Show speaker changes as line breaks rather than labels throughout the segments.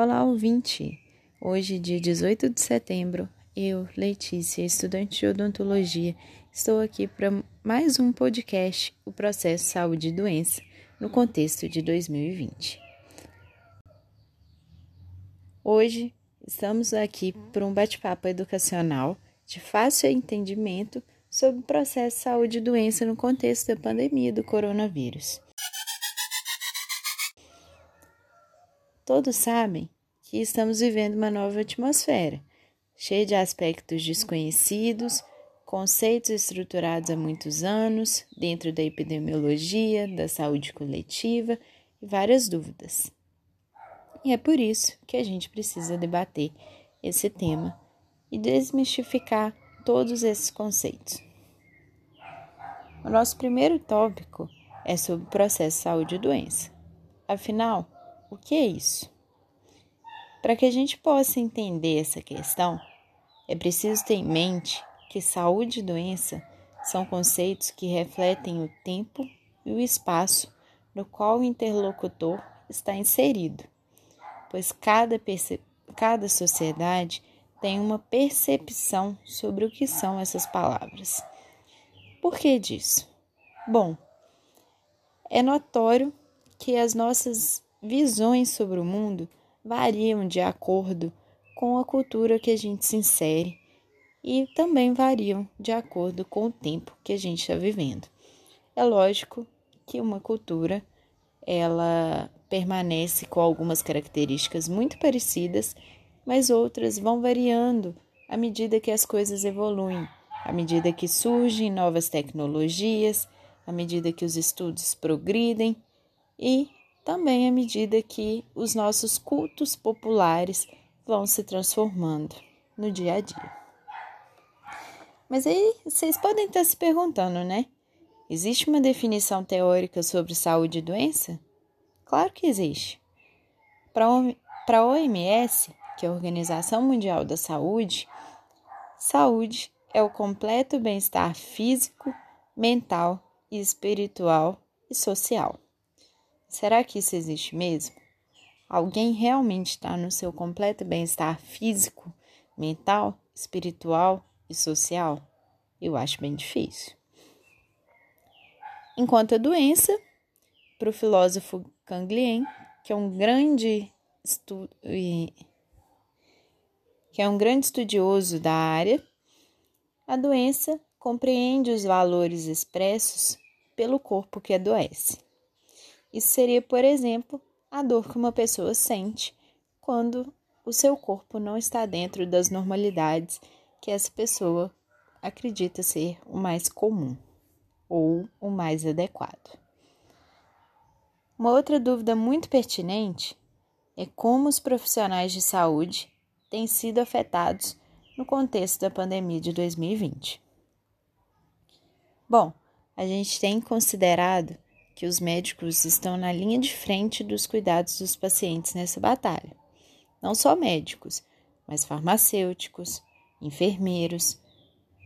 Olá, ouvinte! Hoje, dia 18 de setembro, eu, Letícia, estudante de odontologia, estou aqui para mais um podcast, o processo Saúde e Doença, no contexto de 2020. Hoje, estamos aqui para um bate-papo educacional de fácil entendimento sobre o processo Saúde e Doença no contexto da pandemia do coronavírus. Todos sabem que estamos vivendo uma nova atmosfera, cheia de aspectos desconhecidos, conceitos estruturados há muitos anos dentro da epidemiologia, da saúde coletiva e várias dúvidas. E é por isso que a gente precisa debater esse tema e desmistificar todos esses conceitos. O nosso primeiro tópico é sobre o processo saúde e doença. Afinal, o que é isso? Para que a gente possa entender essa questão, é preciso ter em mente que saúde e doença são conceitos que refletem o tempo e o espaço no qual o interlocutor está inserido, pois cada, cada sociedade tem uma percepção sobre o que são essas palavras. Por que disso? Bom, é notório que as nossas visões sobre o mundo variam de acordo com a cultura que a gente se insere e também variam de acordo com o tempo que a gente está vivendo. É lógico que uma cultura ela permanece com algumas características muito parecidas, mas outras vão variando à medida que as coisas evoluem, à medida que surgem novas tecnologias, à medida que os estudos progridem e também à medida que os nossos cultos populares vão se transformando no dia a dia. Mas aí vocês podem estar se perguntando, né? Existe uma definição teórica sobre saúde e doença? Claro que existe. Para a OMS, que a Organização Mundial da Saúde, saúde é o completo bem-estar físico, mental espiritual e social. Será que isso existe mesmo? Alguém realmente está no seu completo bem-estar físico, mental, espiritual e social? Eu acho bem difícil. Enquanto a doença, para o filósofo Canglien, que é um grande estu... que é um grande estudioso da área, a doença compreende os valores expressos pelo corpo que adoece. Isso seria, por exemplo, a dor que uma pessoa sente quando o seu corpo não está dentro das normalidades que essa pessoa acredita ser o mais comum ou o mais adequado. Uma outra dúvida muito pertinente é como os profissionais de saúde têm sido afetados no contexto da pandemia de 2020. Bom, a gente tem considerado que os médicos estão na linha de frente dos cuidados dos pacientes nessa batalha. Não só médicos, mas farmacêuticos, enfermeiros,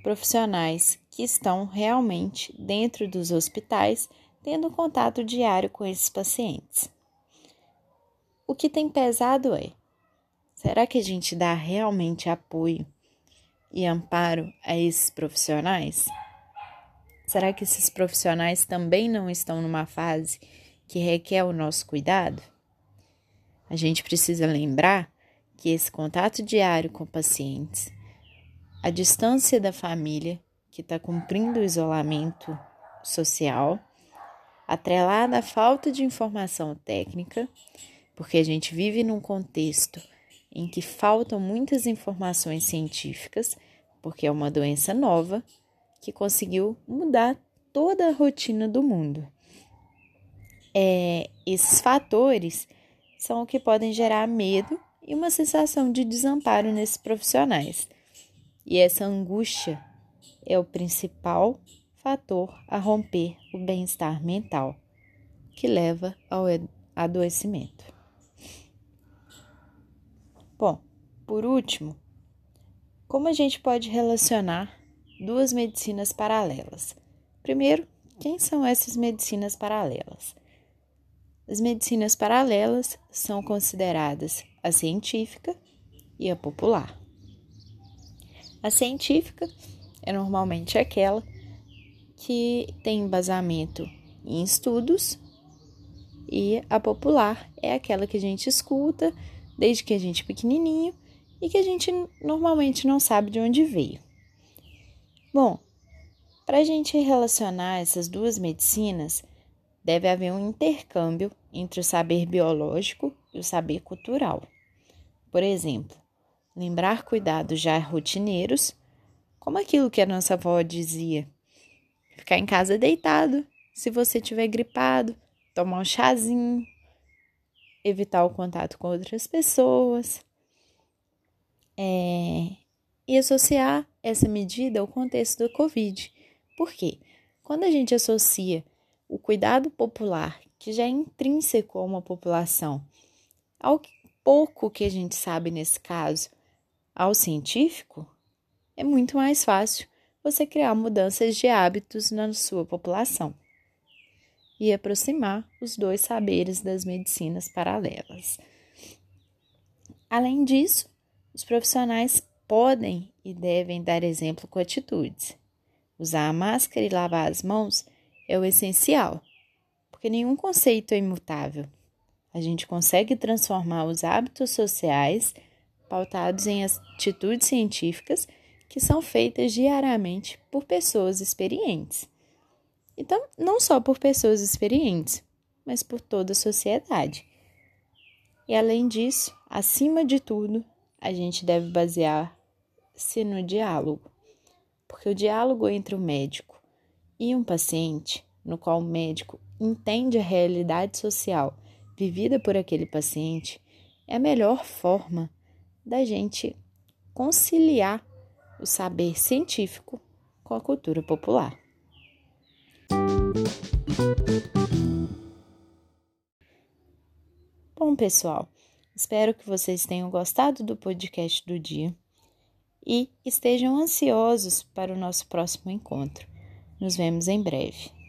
profissionais que estão realmente dentro dos hospitais tendo contato diário com esses pacientes. O que tem pesado é: será que a gente dá realmente apoio e amparo a esses profissionais? Será que esses profissionais também não estão numa fase que requer o nosso cuidado? A gente precisa lembrar que esse contato diário com pacientes, a distância da família que está cumprindo o isolamento social, atrelada à falta de informação técnica, porque a gente vive num contexto em que faltam muitas informações científicas, porque é uma doença nova que conseguiu mudar toda a rotina do mundo. É, esses fatores são o que podem gerar medo e uma sensação de desamparo nesses profissionais. E essa angústia é o principal fator a romper o bem-estar mental, que leva ao adoecimento. Bom, por último, como a gente pode relacionar duas medicinas paralelas, Primeiro, quem são essas medicinas paralelas? As medicinas paralelas são consideradas a científica e a popular. A científica é normalmente aquela que tem embasamento em estudos e a popular é aquela que a gente escuta desde que a gente é pequenininho e que a gente normalmente não sabe de onde veio. Bom, para a gente relacionar essas duas medicinas, deve haver um intercâmbio entre o saber biológico e o saber cultural. Por exemplo, lembrar cuidados já rotineiros, como aquilo que a nossa avó dizia: ficar em casa deitado, se você tiver gripado, tomar um chazinho, evitar o contato com outras pessoas. É, e associar essa medida ao contexto do Covid. Por quê? Quando a gente associa o cuidado popular, que já é intrínseco a uma população, ao pouco que a gente sabe nesse caso, ao científico, é muito mais fácil você criar mudanças de hábitos na sua população e aproximar os dois saberes das medicinas paralelas. Além disso, os profissionais podem e devem dar exemplo com atitudes. Usar a máscara e lavar as mãos é o essencial, porque nenhum conceito é imutável. A gente consegue transformar os hábitos sociais pautados em atitudes científicas que são feitas diariamente por pessoas experientes. Então, não só por pessoas experientes, mas por toda a sociedade. E além disso, acima de tudo, a gente deve basear-se no diálogo, porque o diálogo entre o médico e um paciente, no qual o médico entende a realidade social vivida por aquele paciente, é a melhor forma da gente conciliar o saber científico com a cultura popular. Pessoal, espero que vocês tenham gostado do podcast do dia e estejam ansiosos para o nosso próximo encontro. Nos vemos em breve.